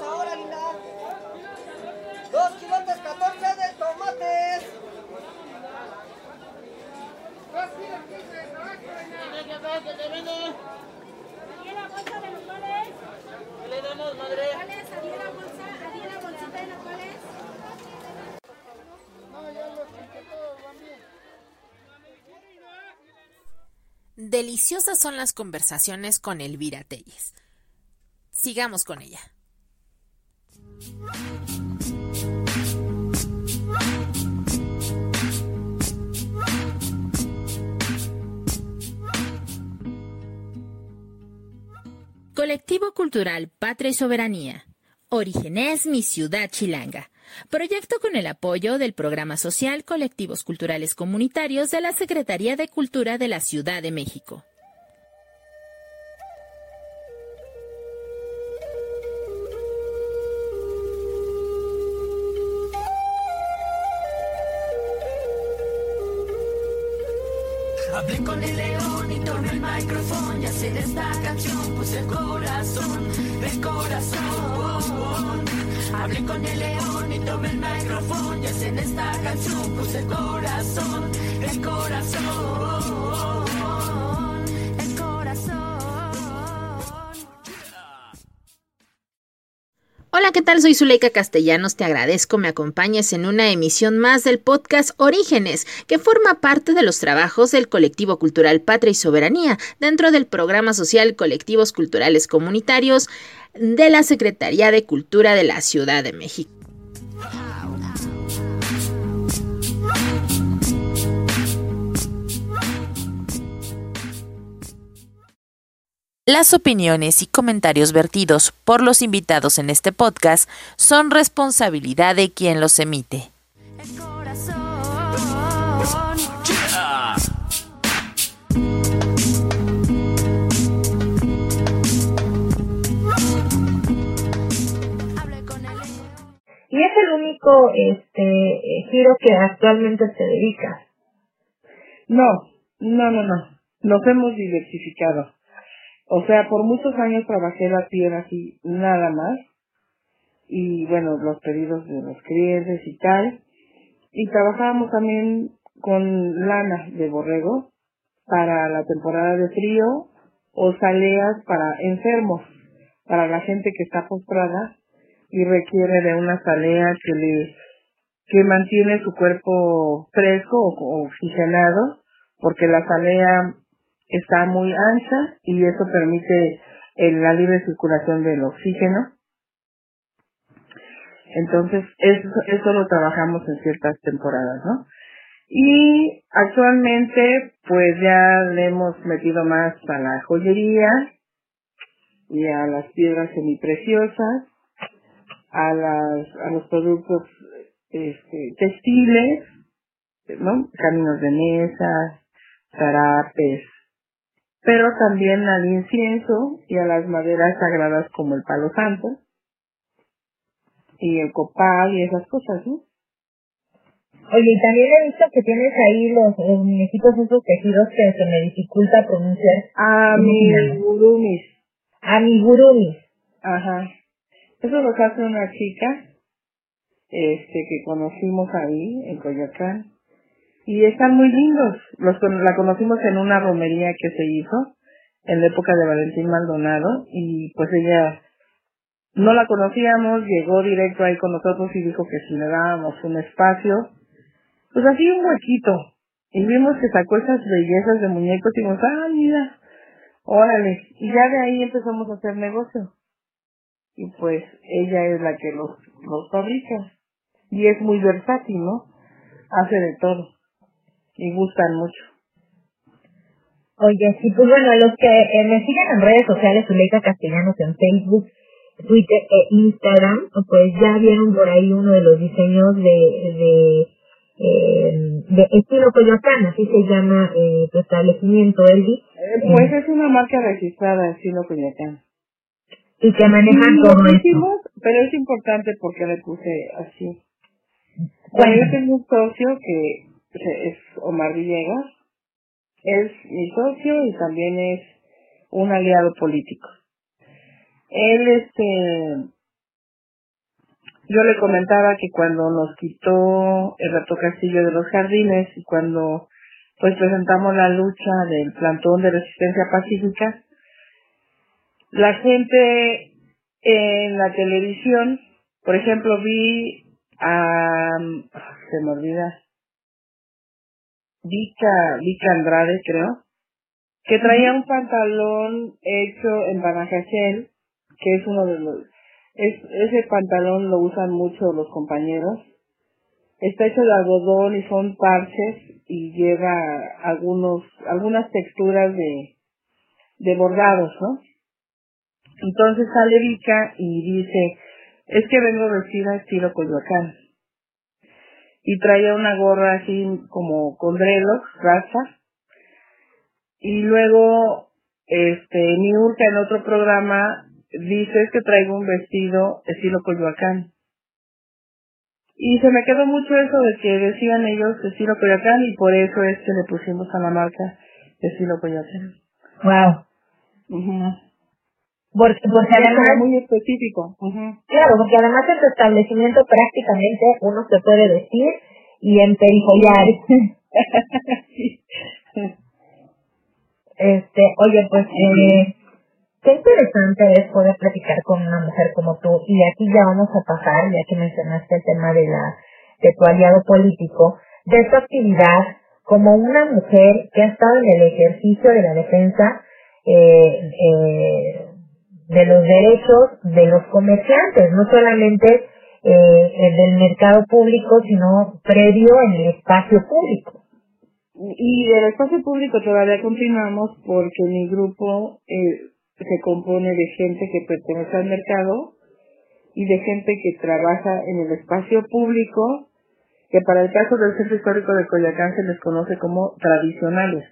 ahora, linda. Dos kilotes 14 de tomates. la bolsa de nopales? ¿Qué le damos, madre? ¿Cuáles? ¿Había la bolsa? ¿Había la bolsita de nopales? No, ya los que todos van bien. Deliciosas son las conversaciones con Elvira Telles. Sigamos con ella. Colectivo Cultural Patria y Soberanía. Orígenes Mi Ciudad Chilanga. Proyecto con el apoyo del Programa Social Colectivos Culturales Comunitarios de la Secretaría de Cultura de la Ciudad de México. Hablé con el león y tomé el micrófono. Y así en esta canción puse el corazón, el corazón. Hablé con el león y tomé el micrófono. Y así en esta canción puse el corazón, el corazón, ¿qué tal? Soy Zuleika Castellanos. Te agradezco me acompañes en una emisión más del podcast Orígenes, que forma parte de los trabajos del colectivo cultural Patria y Soberanía dentro del programa social Colectivos Culturales Comunitarios de la Secretaría de Cultura de la Ciudad de México. Las opiniones y comentarios vertidos por los invitados en este podcast son responsabilidad de quien los emite. El corazón. Hablé con el león. Y es el único este eh, giro que actualmente te dedicas. No, no, no, no. Nos hemos diversificado. O sea, por muchos años trabajé la tierra así, nada más. Y bueno, los pedidos de los clientes y tal. Y trabajábamos también con lana de borrego para la temporada de frío o saleas para enfermos, para la gente que está postrada y requiere de una salea que le que mantiene su cuerpo fresco o oxigenado, porque la salea está muy ancha y eso permite el- la libre circulación del oxígeno. Entonces, eso, eso lo trabajamos en ciertas temporadas, ¿no? Y actualmente, pues ya le hemos metido más a la joyería y a las piedras semipreciosas, a las, a los productos este, textiles, ¿no? Caminos de mesa, zarapes, pero también al incienso y a las maderas sagradas como el palo santo y el copal y esas cosas, ¿no? Oye, y también he visto que tienes ahí los, los muñequitos esos tejidos que se me dificulta pronunciar. Ah, Sí. mis gurumis. Amigurumis. Ajá. Eso lo hace una chica, este, que conocimos ahí, en Coyoacán. Y están muy lindos. Los, la conocimos en una romería que se hizo en la época de Valentín Maldonado y pues ella no la conocíamos, llegó directo ahí con nosotros y dijo que si le dábamos un espacio, pues así un huequito. Y vimos que sacó esas bellezas de muñecos y dijimos, ah, mira, órale. Y ya de ahí empezamos a hacer negocio. Y pues ella es la que los, los fabrica. Y es muy versátil, ¿no? Hace de todo. Y gustan mucho. Oye, sí, pues bueno, los que eh, me siguen en redes sociales, Zuleika Castellanos en Facebook, Twitter e Instagram, pues ya vieron por ahí uno de los diseños de, de, eh, de estilo Coyoacán, así se llama eh, tu establecimiento, Elvi, Eh, pues es una marca registrada en Sino Coyoacán. y que manejan Sí, esto. hicimos, pero es importante porque le puse así. Bueno, yo tengo un socio que es Omar Villegas. Es mi socio y también es un aliado político. Él, este, yo le comentaba que cuando nos quitó el Rato Castillo de los Jardines y cuando pues presentamos la lucha del plantón de resistencia pacífica, la gente en la televisión, por ejemplo, vi a, se me olvida, Vika, Vika Andrade creo, que traía un pantalón hecho en Banajachel, que es uno de los, es, ese pantalón lo usan mucho los compañeros. Está hecho de algodón y son parches y lleva algunos, algunas texturas de, de bordados, ¿no? Entonces sale Vika y dice, es que vengo vestida estilo Coyoacán. Y traía una gorra así como con dreadlocks, raza. Y luego, este, Niurka en otro programa dice que traigo un vestido estilo Coyoacán. Y se me quedó mucho eso de que decían ellos estilo Coyoacán y por eso es que le pusimos a la marca estilo Coyoacán. Wow. Porque, porque Es además, muy específico. Ujú. claro, porque además en tu establecimiento prácticamente uno se puede vestir y emperifollar. Sí. Este, oye, pues, eh, qué interesante es poder platicar con una mujer como tú. Y aquí ya vamos a pasar, ya que mencionaste el tema de la, de tu aliado político, de tu actividad como una mujer que ha estado en el ejercicio de la defensa eh, eh, de los derechos de los comerciantes, no solamente eh, el del mercado público, sino previo en el espacio público. Y del espacio público todavía continuamos porque mi grupo eh, se compone de gente que pertenece al mercado y de gente que trabaja en el espacio público, que para el caso del Centro Histórico de Coyacán se les conoce como tradicionales.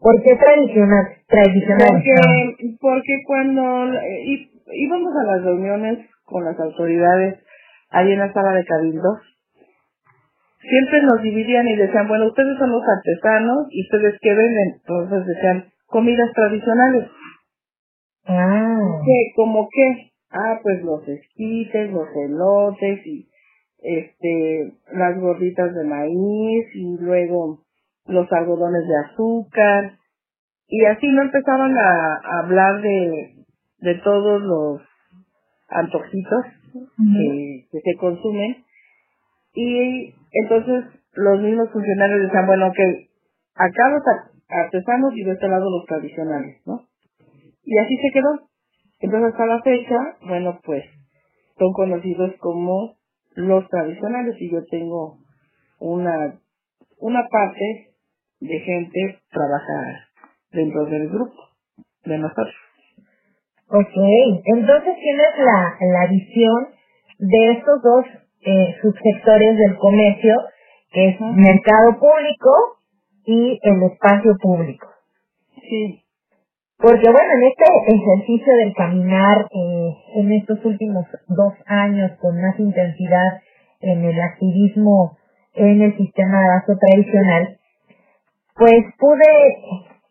¿Por qué tradicional? Tradicional. Porque, porque cuando eh, íbamos a las reuniones con las autoridades ahí en la sala de cabildos, siempre nos dividían y decían, bueno, ustedes son los artesanos y ustedes qué venden. Entonces decían, comidas tradicionales. Ah, ¿Qué? ¿Cómo qué? Ah, pues los esquites, los elotes y este las gorditas de maíz y luego los algodones de azúcar. Y así no empezaban a, a hablar de, de todos los antojitos que, que se consumen. Y entonces los mismos funcionarios decían bueno que acá los ar- artesanos y de este lado los tradicionales no y así se quedó. Entonces hasta la fecha bueno pues son conocidos como los tradicionales. Y yo tengo una una parte de gente trabaja dentro del grupo de nosotros ok. Entonces tienes la, la visión de estos dos eh, subsectores del comercio, que es Ujú. mercado público y el espacio público. sí Porque bueno, en este ejercicio del caminar eh, en estos últimos dos años con más intensidad en el activismo en el sistema de abasto tradicional, pues pude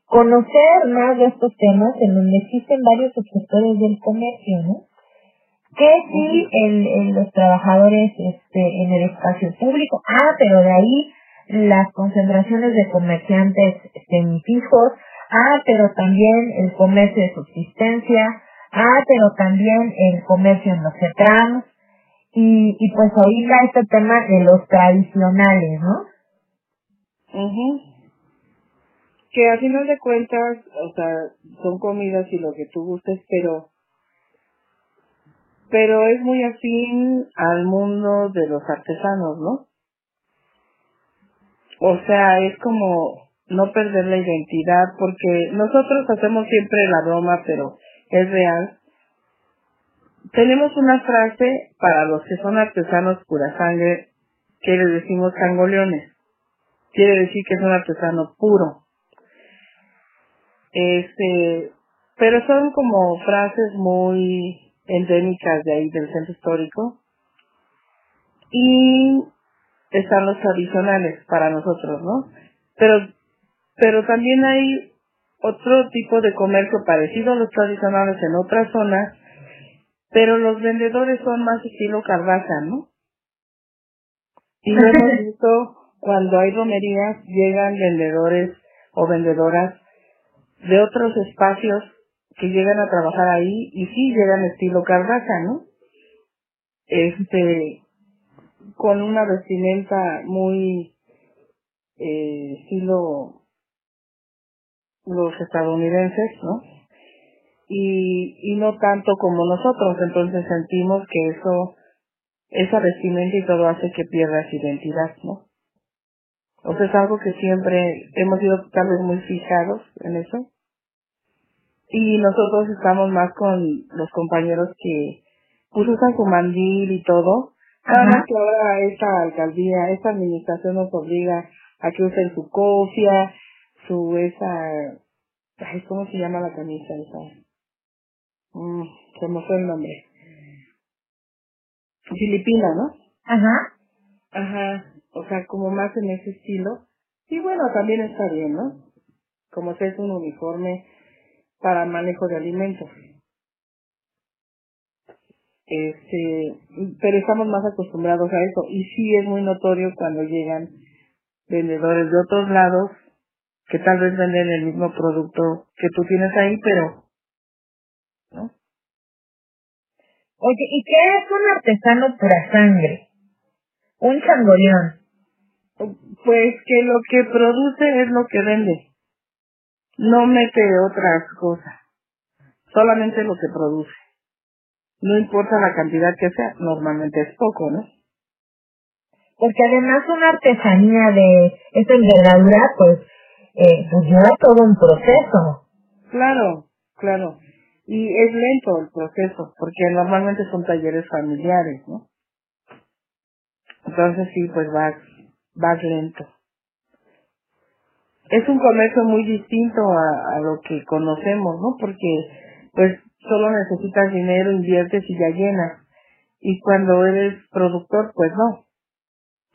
conocer más de estos temas en donde existen varios subsectores del comercio, ¿no? Que sí, el, el- los trabajadores este, en el espacio público, ah, pero de ahí las concentraciones de comerciantes semifijos, ah, pero también el comercio de subsistencia, ah, pero también el comercio en los CETRAMS, y, y pues ahorita este tema de los tradicionales, ¿no? Ujú. Que a final de cuentas, o sea, son comidas y lo que tú gustes, pero pero es muy afín al mundo de los artesanos, ¿no? O sea, es como no perder la identidad, porque nosotros hacemos siempre la broma, pero es real. Tenemos una frase para los que son artesanos pura sangre que le decimos sangoleones quiere decir que es un artesano puro. Este, pero son como frases muy endémicas de ahí del centro histórico. Y están los tradicionales para nosotros, ¿no? Pero, pero también hay otro tipo de comercio parecido a los tradicionales en otras zonas, pero los vendedores son más estilo carvaza, ¿no? Y lo hemos visto cuando hay romerías, llegan vendedores o vendedoras de otros espacios que llegan a trabajar ahí y sí llegan estilo carvaza, ¿no? Este, con una vestimenta muy eh, estilo los estadounidenses, ¿no? Y, y no tanto como nosotros, entonces sentimos que eso, esa vestimenta y todo hace que pierdas identidad, ¿no? O sea, es algo que siempre hemos sido tal vez muy fijados en eso. Y nosotros estamos más con los compañeros que pues usan su mandil y todo. Nada más que ahora esta alcaldía, esta administración nos obliga a que usen su cofia, su esa, ay, ¿cómo se llama la camisa esa? Mm, se me fue el nombre. Filipina, ¿no? Ajá. Ajá, o sea, como más en ese estilo. Y bueno, también está bien, ¿no? Como si es un uniforme para manejo de alimentos. Este, pero estamos más acostumbrados a eso. Y sí es muy notorio cuando llegan vendedores de otros lados que tal vez venden el mismo producto que tú tienes ahí, pero ¿no? Oye, ¿y qué es un artesano pura sangre? Un changoleón. Pues que lo que produce es lo que vende. No mete otras cosas. Solamente lo que produce. No importa la cantidad que sea, normalmente es poco, ¿no? Porque además una artesanía de esta envergadura, pues, eh, pues lleva todo un proceso. Claro, claro. Y es lento el proceso, porque normalmente son talleres familiares, ¿no? Entonces sí, pues vas, vas lento. Es un comercio muy distinto a, a lo que conocemos, ¿no? Porque, pues, solo necesitas dinero, inviertes y ya llenas. Y cuando eres productor, pues no.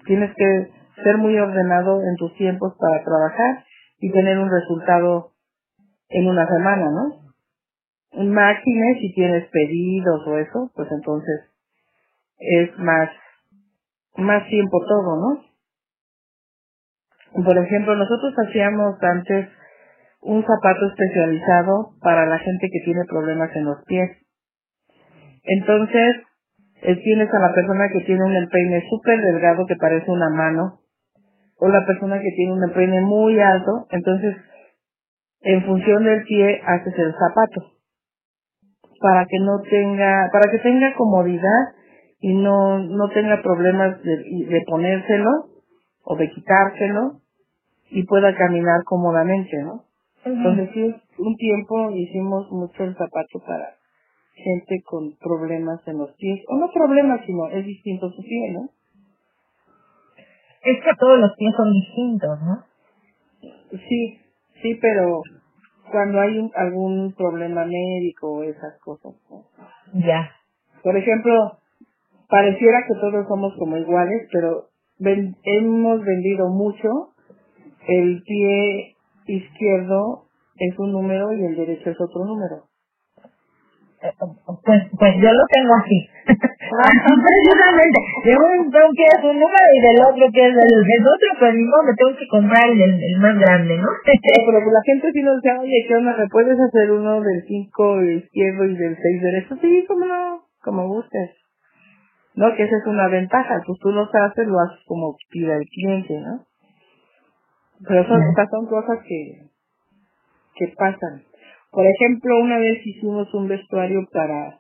Tienes que ser muy ordenado en tus tiempos para trabajar y tener un resultado en una semana, ¿no? Máquinas, si tienes pedidos o eso, pues entonces es más, más tiempo todo, ¿no? Por ejemplo, nosotros hacíamos antes un zapato especializado para la gente que tiene problemas en los pies. Entonces, eh, tienes a la persona que tiene un empeine súper delgado que parece una mano, o la persona que tiene un empeine muy alto, entonces, en función del pie, haces el zapato. Para que no tenga, para que tenga comodidad y no, no tenga problemas de, de ponérselo o de quitárselo y pueda caminar cómodamente, ¿no? Entonces sí, un tiempo hicimos mucho el zapato para gente con problemas en los pies, o no problemas, sino es distinto su pie, ¿no? Es que todos los pies son distintos, ¿no? Sí, sí, pero cuando hay un, algún problema médico o esas cosas, ¿no? Ya. Por ejemplo, pareciera que todos somos como iguales, pero ven- hemos vendido mucho. El pie izquierdo es un número y el derecho es otro número. Eh, Pues, pues yo lo tengo así. Precisamente, de un, de un que es un número y del otro que es el, del otro, pues ni modo, me tengo que comprar el, el más grande, ¿no? No, pero la gente sí nos dice, oye, ¿qué onda? ¿Me puedes hacer uno del 5 izquierdo y del 6 derecho? Sí, como no, como gustes. No, que esa es una ventaja, pues tú los haces, lo haces como pida el cliente, ¿no? Pero son, estas son cosas que, que pasan. Por ejemplo, una vez hicimos un vestuario para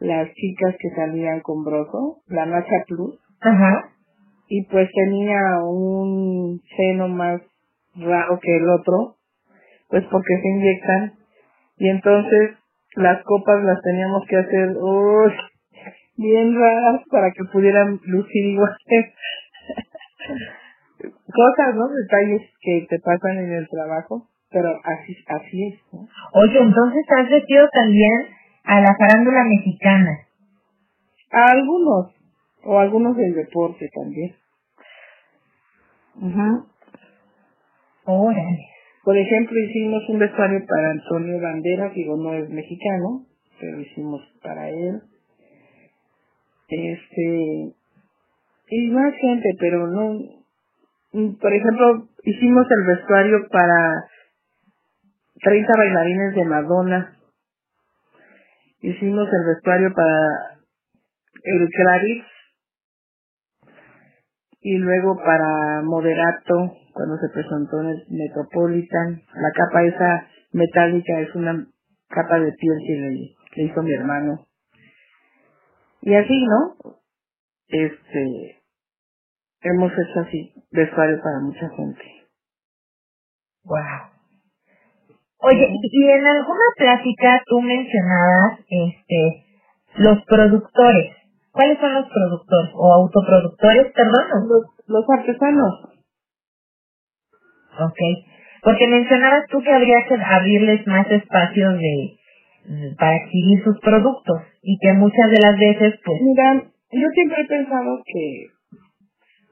las chicas que salían con broso, la Nacha Plus, Ajá. y pues tenía un seno más raro que el otro, pues porque se inyectan, y entonces las copas las teníamos que hacer uy, bien raras para que pudieran lucir igual. Cosas, ¿no? Detalles que te pasan en el trabajo, pero así, así es, ¿no? Oye, entonces has vestido también a la farándula mexicana. A algunos, o algunos del deporte también. Ujú. Órale. Por ejemplo, hicimos un vestuario para Antonio Bandera, digo, no es mexicano, pero hicimos para él. Este, y más gente, pero no, por ejemplo, hicimos el vestuario para 30 bailarines de Madonna. Hicimos el vestuario para el Claris y luego para Moderato cuando se presentó en el Metropolitan. La capa esa metálica es una capa de piel que le, le hizo mi hermano. Y así, ¿no? Este, hemos hecho así vestuario para mucha gente. Wow. Oye, y en alguna plática tú mencionabas este los productores. ¿Cuáles son los productores o autoproductores, perdón? Los, los artesanos. Ok. Porque mencionabas tú que habría que abrirles más espacios de para exhibir sus productos y que muchas de las veces pues Mira, yo siempre he pensado que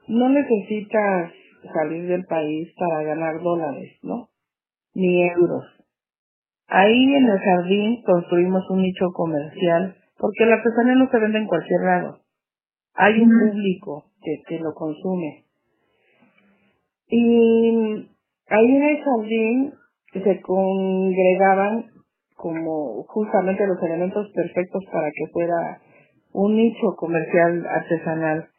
no necesitas salir del país para ganar dólares, ¿no? Ni euros. Ahí en el jardín construimos un nicho comercial porque la artesanía no se vende en cualquier lado. Hay un público que, que lo consume. Y ahí en el jardín se congregaban como justamente los elementos perfectos para que fuera un nicho comercial artesanal.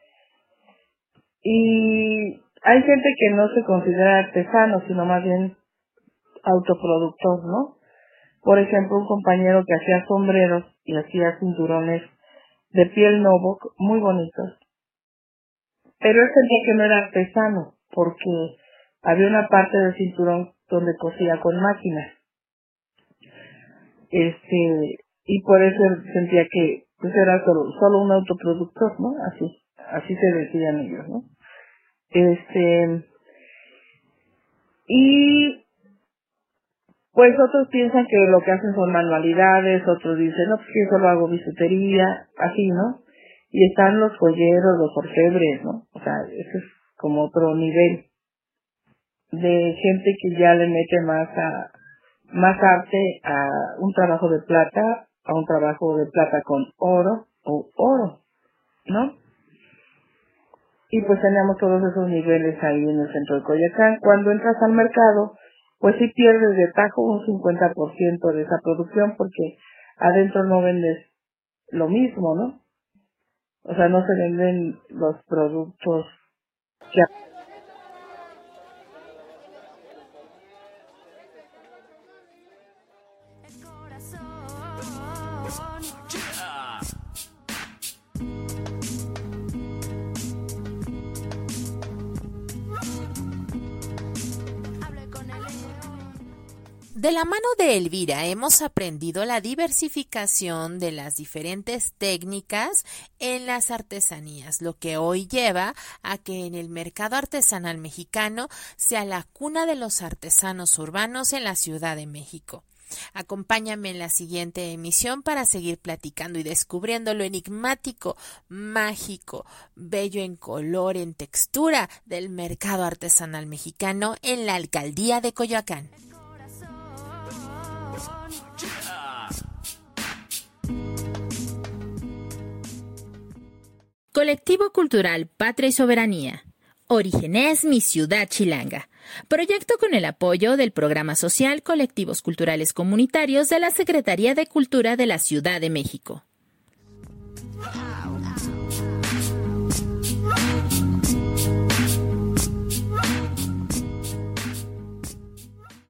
Y hay gente que no se considera artesano, sino más bien autoproductor, ¿no? Por ejemplo, un compañero que hacía sombreros y hacía cinturones de piel novo muy bonitos. Pero él sentía que no era artesano, porque había una parte del cinturón donde cosía con máquinas. Este, y por eso sentía que pues era solo, solo un autoproductor, ¿no? Así, así se decían ellos, ¿no? Este, y pues otros piensan que lo que hacen son manualidades, otros dicen, no, pues yo solo hago bisutería, así, ¿no? Y están los joyeros, los orfebres, ¿no? O sea, ese es como otro nivel de gente que ya le mete más a más arte a un trabajo de plata, a un trabajo de plata con oro o oro, ¿no? Y pues tenemos todos esos niveles ahí en el centro de Coyacán. Cuando entras al mercado, pues sí pierdes de tajo un 50% de esa producción porque adentro no vendes lo mismo, ¿no? O sea, no se venden los productos que De la mano de Elvira hemos aprendido la diversificación de las diferentes técnicas en las artesanías, lo que hoy lleva a que en el mercado artesanal mexicano sea la cuna de los artesanos urbanos en la Ciudad de México. Acompáñame en la siguiente emisión para seguir platicando y descubriendo lo enigmático, mágico, bello en color, en textura del mercado artesanal mexicano en la alcaldía de Coyoacán. Colectivo Cultural Patria y Soberanía. Orígenes Mi Ciudad Chilanga. Proyecto con el apoyo del Programa Social Colectivos Culturales Comunitarios de la Secretaría de Cultura de la Ciudad de México.